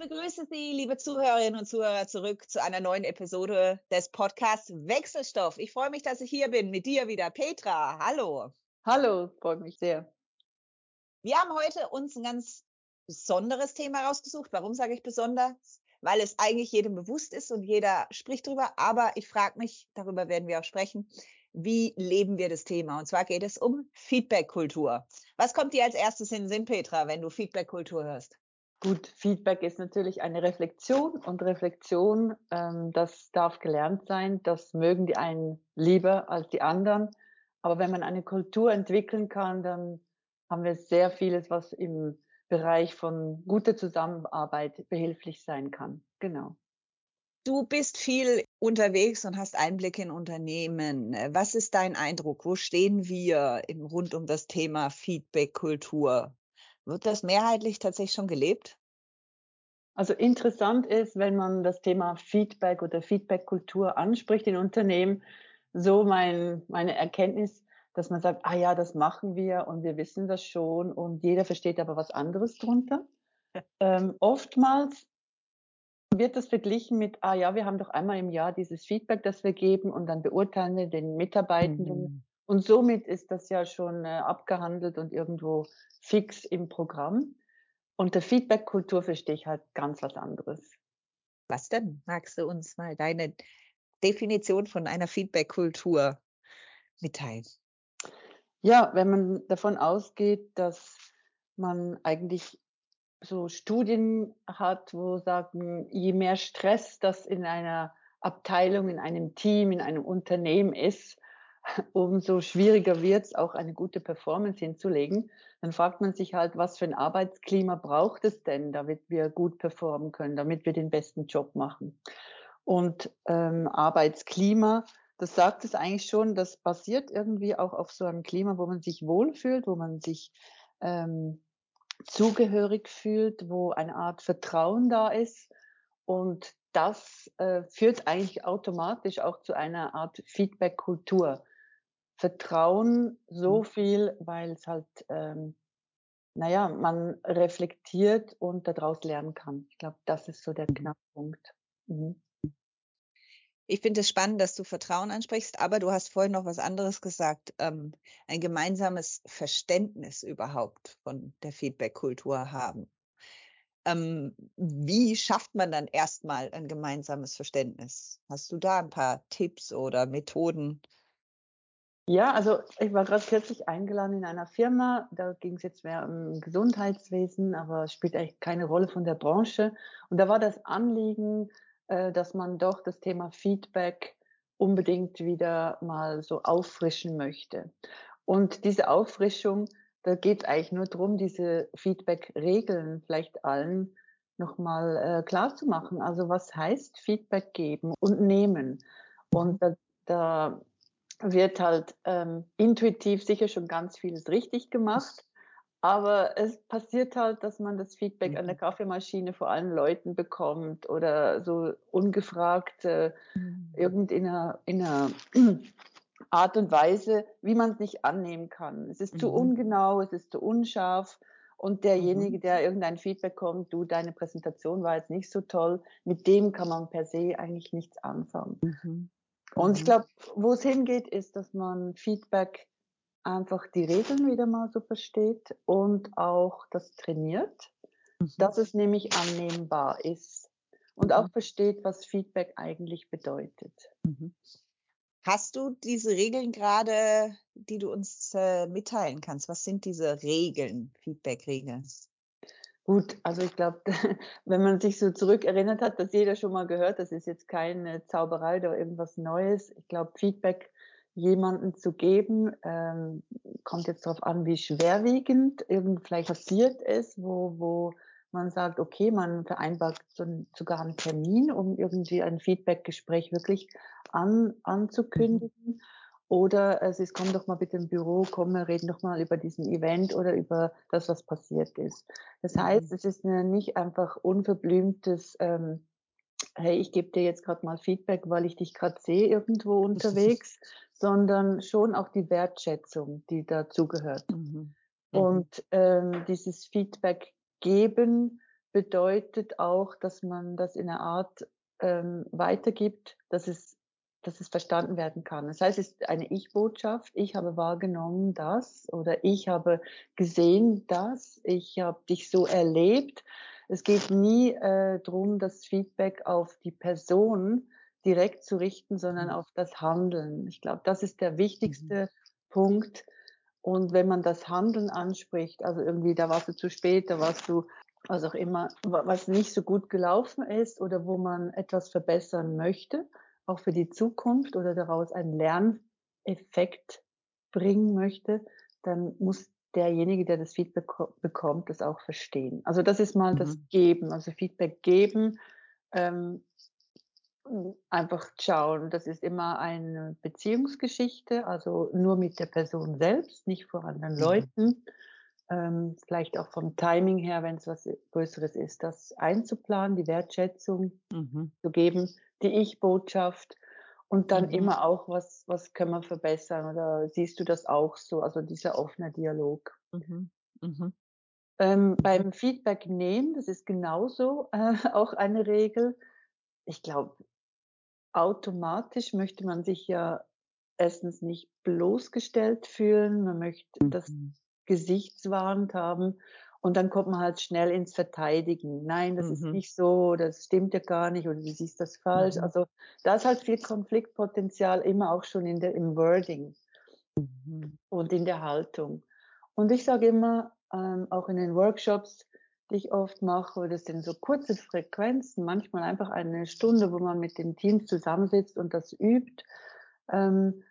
begrüße Sie, liebe Zuhörerinnen und Zuhörer, zurück zu einer neuen Episode des Podcasts Wechselstoff. Ich freue mich, dass ich hier bin mit dir wieder, Petra. Hallo. Hallo, freut mich sehr. Wir haben heute uns ein ganz besonderes Thema rausgesucht. Warum sage ich besonders? Weil es eigentlich jedem bewusst ist und jeder spricht darüber. Aber ich frage mich, darüber werden wir auch sprechen, wie leben wir das Thema? Und zwar geht es um Feedback-Kultur. Was kommt dir als erstes in den Sinn, Petra, wenn du Feedback-Kultur hörst? Gut, Feedback ist natürlich eine Reflexion und Reflexion, ähm, das darf gelernt sein. Das mögen die einen lieber als die anderen. Aber wenn man eine Kultur entwickeln kann, dann haben wir sehr vieles, was im Bereich von guter Zusammenarbeit behilflich sein kann. Genau. Du bist viel unterwegs und hast Einblicke in Unternehmen. Was ist dein Eindruck? Wo stehen wir rund um das Thema Feedback-Kultur? Wird das mehrheitlich tatsächlich schon gelebt? Also interessant ist, wenn man das Thema Feedback oder Feedback-Kultur anspricht in Unternehmen, so mein, meine Erkenntnis, dass man sagt, ah ja, das machen wir und wir wissen das schon und jeder versteht aber was anderes drunter. ähm, oftmals wird das verglichen mit, ah ja, wir haben doch einmal im Jahr dieses Feedback, das wir geben und dann beurteilen wir den Mitarbeitenden. Mhm. Und somit ist das ja schon äh, abgehandelt und irgendwo fix im Programm. Unter Feedback-Kultur verstehe ich halt ganz was anderes. Was denn? Magst du uns mal deine Definition von einer Feedback-Kultur mitteilen? Ja, wenn man davon ausgeht, dass man eigentlich so Studien hat, wo sagen, je mehr Stress das in einer Abteilung, in einem Team, in einem Unternehmen ist, umso schwieriger wird es, auch eine gute Performance hinzulegen. Dann fragt man sich halt, was für ein Arbeitsklima braucht es denn, damit wir gut performen können, damit wir den besten Job machen. Und ähm, Arbeitsklima, das sagt es eigentlich schon, das basiert irgendwie auch auf so einem Klima, wo man sich wohlfühlt, wo man sich ähm, zugehörig fühlt, wo eine Art Vertrauen da ist. Und das äh, führt eigentlich automatisch auch zu einer Art Feedback-Kultur. Vertrauen so mhm. viel, weil es halt, ähm, naja, man reflektiert und daraus lernen kann. Ich glaube, das ist so der mhm. Knackpunkt. Mhm. Ich finde es spannend, dass du Vertrauen ansprichst, aber du hast vorhin noch was anderes gesagt. Ähm, ein gemeinsames Verständnis überhaupt von der Feedback-Kultur haben. Ähm, wie schafft man dann erstmal ein gemeinsames Verständnis? Hast du da ein paar Tipps oder Methoden? Ja, also ich war gerade kürzlich eingeladen in einer Firma, da ging es jetzt mehr um Gesundheitswesen, aber es spielt eigentlich keine Rolle von der Branche. Und da war das Anliegen, äh, dass man doch das Thema Feedback unbedingt wieder mal so auffrischen möchte. Und diese Auffrischung, da geht es eigentlich nur darum, diese Feedback-Regeln vielleicht allen nochmal äh, klar zu machen. Also was heißt Feedback geben und nehmen? Und da, da wird halt ähm, intuitiv sicher schon ganz vieles richtig gemacht. Aber es passiert halt, dass man das Feedback an der mhm. Kaffeemaschine vor allen Leuten bekommt oder so ungefragt äh, mhm. irgendeiner in einer Art und Weise, wie man es nicht annehmen kann. Es ist mhm. zu ungenau, es ist zu unscharf. Und derjenige, mhm. der irgendein Feedback kommt, du, deine Präsentation war jetzt nicht so toll, mit dem kann man per se eigentlich nichts anfangen. Mhm. Und ich mhm. glaube, wo es hingeht, ist, dass man Feedback einfach die Regeln wieder mal so versteht und auch das trainiert, mhm. dass es nämlich annehmbar ist und auch mhm. versteht, was Feedback eigentlich bedeutet. Mhm. Hast du diese Regeln gerade, die du uns äh, mitteilen kannst? Was sind diese Regeln, Feedback-Regeln? Gut, also ich glaube, wenn man sich so zurückerinnert hat, dass jeder schon mal gehört, das ist jetzt keine Zauberei oder irgendwas Neues. Ich glaube, Feedback jemanden zu geben, ähm, kommt jetzt darauf an, wie schwerwiegend irgend vielleicht passiert ist, wo, wo man sagt, okay, man vereinbart so, sogar einen Termin, um irgendwie ein Feedback-Gespräch wirklich an, anzukündigen. Mhm. Oder es ist, komm doch mal bitte im Büro, komm, wir reden doch mal über diesen Event oder über das, was passiert ist. Das mhm. heißt, es ist nicht einfach unverblümtes, ähm, hey, ich gebe dir jetzt gerade mal Feedback, weil ich dich gerade sehe irgendwo unterwegs, sondern schon auch die Wertschätzung, die dazugehört. Mhm. mhm. Und ähm, dieses Feedback geben bedeutet auch, dass man das in einer Art ähm, weitergibt, dass es, dass es verstanden werden kann. Das heißt, es ist eine Ich-Botschaft. Ich habe wahrgenommen das oder ich habe gesehen das. Ich habe dich so erlebt. Es geht nie äh, darum, das Feedback auf die Person direkt zu richten, sondern mhm. auf das Handeln. Ich glaube, das ist der wichtigste mhm. Punkt. Und wenn man das Handeln anspricht, also irgendwie, da warst du zu spät, da warst du was auch immer, was nicht so gut gelaufen ist oder wo man etwas verbessern möchte, auch für die Zukunft oder daraus einen Lerneffekt bringen möchte, dann muss derjenige, der das Feedback bekommt, das auch verstehen. Also das ist mal mhm. das Geben, also Feedback geben, ähm, einfach schauen. Das ist immer eine Beziehungsgeschichte, also nur mit der Person selbst, nicht vor anderen mhm. Leuten ähm, vielleicht auch vom Timing her, wenn es was Größeres ist, das einzuplanen, die Wertschätzung mhm. zu geben, die Ich-Botschaft und dann mhm. immer auch, was, was können wir verbessern oder siehst du das auch so, also dieser offene Dialog. Mhm. mhm. Ähm, beim Feedback nehmen, das ist genauso äh, auch eine Regel. Ich glaube, automatisch möchte man sich ja erstens nicht bloßgestellt fühlen, man möchte das mhm gesichtswahrend haben. Und dann kommt man halt schnell ins Verteidigen. Nein, das mhm. ist nicht so, das stimmt ja gar nicht oder du siehst das falsch. Mhm. Also da ist halt viel Konfliktpotenzial immer auch schon in der, im Wording mhm. und in der Haltung. Und ich sage immer, ähm, auch in den Workshops, die ich oft mache, das sind so kurze Frequenzen, manchmal einfach eine Stunde, wo man mit dem Team zusammensitzt und das übt. Ähm,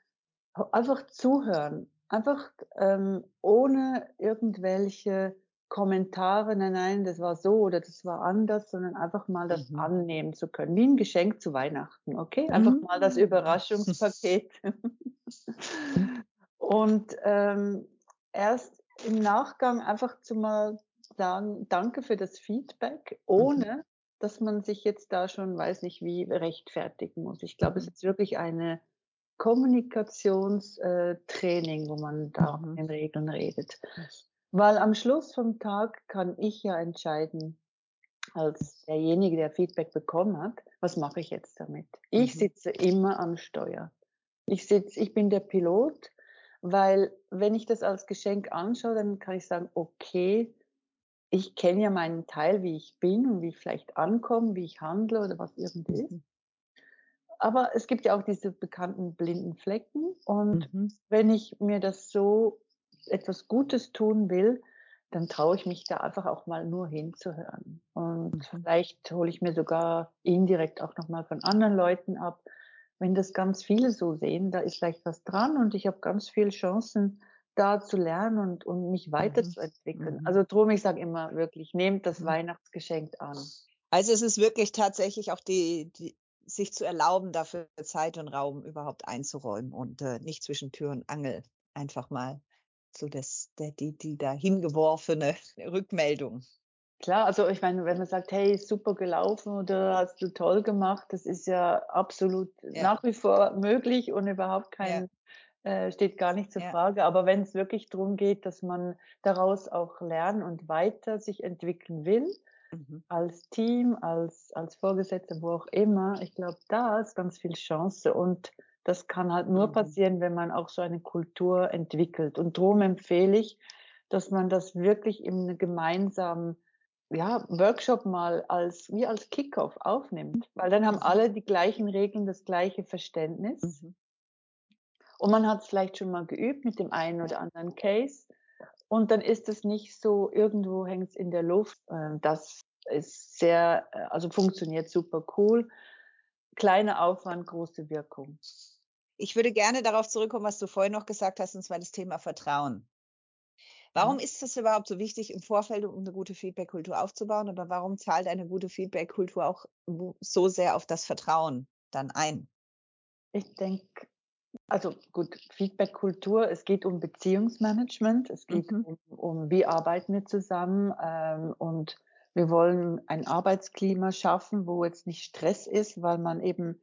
einfach zuhören einfach ähm, ohne irgendwelche Kommentare, nein, nein, das war so oder das war anders, sondern einfach mal das mhm. annehmen zu können, wie ein Geschenk zu Weihnachten, okay? Einfach mhm. mal das Überraschungspaket. Und ähm, erst im Nachgang einfach zu mal sagen, danke für das Feedback, ohne mhm. dass man sich jetzt da schon, weiß nicht wie, rechtfertigen muss. Ich glaube, es mhm. ist wirklich eine Kommunikationstraining, wo man da mhm. in Regeln redet. Weil am Schluss vom Tag kann ich ja entscheiden, als derjenige, der Feedback bekommen hat, was mache ich jetzt damit? Ich mhm. sitze immer am Steuer. Ich sitze, ich bin der Pilot, weil wenn ich das als Geschenk anschaue, dann kann ich sagen, okay, ich kenne ja meinen Teil, wie ich bin und wie ich vielleicht ankomme, wie ich handle oder was irgendwie ist. Mhm aber es gibt ja auch diese bekannten blinden Flecken. Und mhm. wenn ich mir das so etwas Gutes tun will, dann traue ich mich da einfach auch mal nur hinzuhören. Und mhm. vielleicht hole ich mir sogar indirekt auch nochmal von anderen Leuten ab. Wenn das ganz viele so sehen, da ist vielleicht was dran und ich habe ganz viele Chancen, da zu lernen und, und mich weiterzuentwickeln. Mhm. Also drum, ich sage immer wirklich, nehmt das mhm. Weihnachtsgeschenk an. Also es ist wirklich tatsächlich auch die, die, sich zu erlauben, dafür Zeit und Raum überhaupt einzuräumen und äh, nicht zwischen Tür und Angel einfach mal so das, der, die, die da hingeworfene Rückmeldung. Klar, also ich meine, wenn man sagt, hey, super gelaufen oder hast du toll gemacht, das ist ja absolut ja. nach wie vor möglich und überhaupt kein, ja. äh, steht gar nicht zur ja. Frage. Aber wenn es wirklich darum geht, dass man daraus auch lernen und weiter sich entwickeln will, Mhm. Als Team, als, als Vorgesetzte, wo auch immer. Ich glaube, da ist ganz viel Chance und das kann halt nur mhm. passieren, wenn man auch so eine Kultur entwickelt. Und darum empfehle ich, dass man das wirklich im gemeinsamen ja, Workshop mal als, wie als Kickoff aufnimmt, weil dann haben mhm. alle die gleichen Regeln, das gleiche Verständnis. Mhm. Und man hat es vielleicht schon mal geübt mit dem einen oder anderen Case. Und dann ist es nicht so, irgendwo hängt es in der Luft. Ähm, das ist sehr, äh, also funktioniert super cool. Kleiner Aufwand, große Wirkung. Ich würde gerne darauf zurückkommen, was du vorhin noch gesagt hast, und zwar das Thema Vertrauen. Warum mhm. ist es überhaupt so wichtig, im Vorfeld um eine gute Feedback-Kultur aufzubauen? Oder warum zahlt eine gute Feedback-Kultur auch so sehr auf das Vertrauen dann ein? Ich denke, also gut, Feedback-Kultur, es geht um Beziehungsmanagement, es geht mhm. um, um, wie arbeiten wir zusammen ähm, und wir wollen ein Arbeitsklima schaffen, wo jetzt nicht Stress ist, weil man eben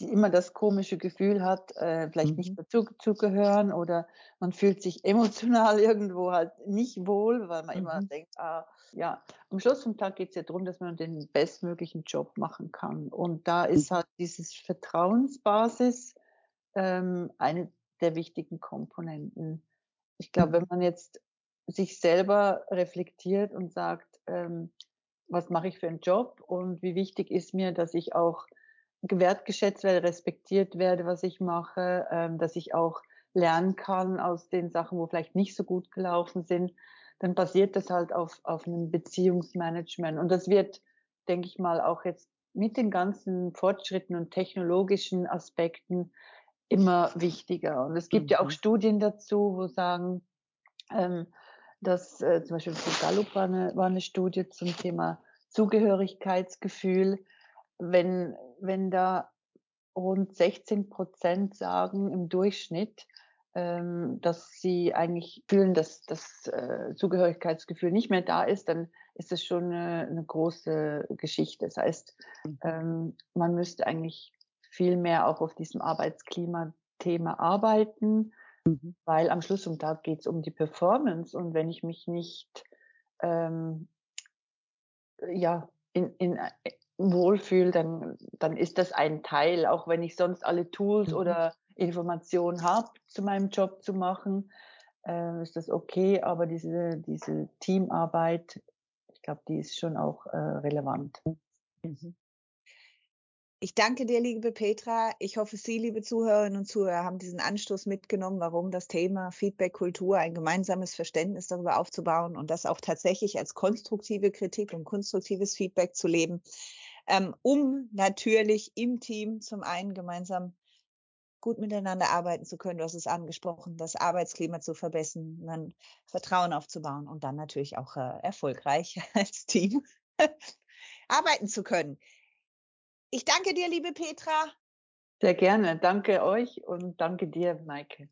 immer das komische Gefühl hat, äh, vielleicht mhm. nicht dazu zu gehören oder man fühlt sich emotional irgendwo halt nicht wohl, weil man mhm. immer denkt, ah, ja, am Schluss vom Tag geht es ja darum, dass man den bestmöglichen Job machen kann. Und da ist mhm. halt dieses Vertrauensbasis ähm, eine der wichtigen Komponenten. Ich glaube, wenn man jetzt sich selber reflektiert und sagt, ähm, was mache ich für einen Job und wie wichtig ist mir, dass ich auch wertgeschätzt werde, respektiert werde, was ich mache, ähm, dass ich auch lernen kann aus den Sachen, wo vielleicht nicht so gut gelaufen sind, dann basiert das halt auf, auf einem Beziehungsmanagement. Und das wird, denke ich mal, auch jetzt mit den ganzen Fortschritten und technologischen Aspekten immer wichtiger. Und es gibt mhm. ja auch mhm. Studien dazu, wo sagen, ähm, dass äh, zum Beispiel von Gallup war eine, war eine Studie zum Thema Zugehörigkeitsgefühl, wenn, wenn da rund 16 Prozent sagen im Durchschnitt, ähm, dass sie eigentlich fühlen, dass das äh, Zugehörigkeitsgefühl nicht mehr da ist, dann ist das schon eine, eine große Geschichte. Das heißt, mhm. ähm, man müsste eigentlich viel mehr auch auf diesem Arbeitsklima-Thema arbeiten, mhm. weil am Schluss vom Tag geht es um die Performance und wenn ich mich nicht ähm, ja, in, in, wohlfühle, dann, dann ist das ein Teil, auch wenn ich sonst alle Tools mhm. oder Informationen habe, zu meinem Job zu machen, äh, ist das okay, aber diese, diese Teamarbeit, ich glaube, die ist schon auch äh, relevant. Mhm. Ich danke dir, liebe Petra. Ich hoffe, Sie, liebe Zuhörerinnen und Zuhörer, haben diesen Anstoß mitgenommen, warum das Thema Feedback-Kultur, ein gemeinsames Verständnis darüber aufzubauen und das auch tatsächlich als konstruktive Kritik und konstruktives Feedback zu leben, ähm, um natürlich im Team zum einen gemeinsam gut miteinander arbeiten zu können. Du hast es angesprochen, das Arbeitsklima zu verbessern, dann Vertrauen aufzubauen und dann natürlich auch äh, erfolgreich als Team arbeiten zu können. Ich danke dir, liebe Petra. Sehr gerne. Danke euch und danke dir, Maike.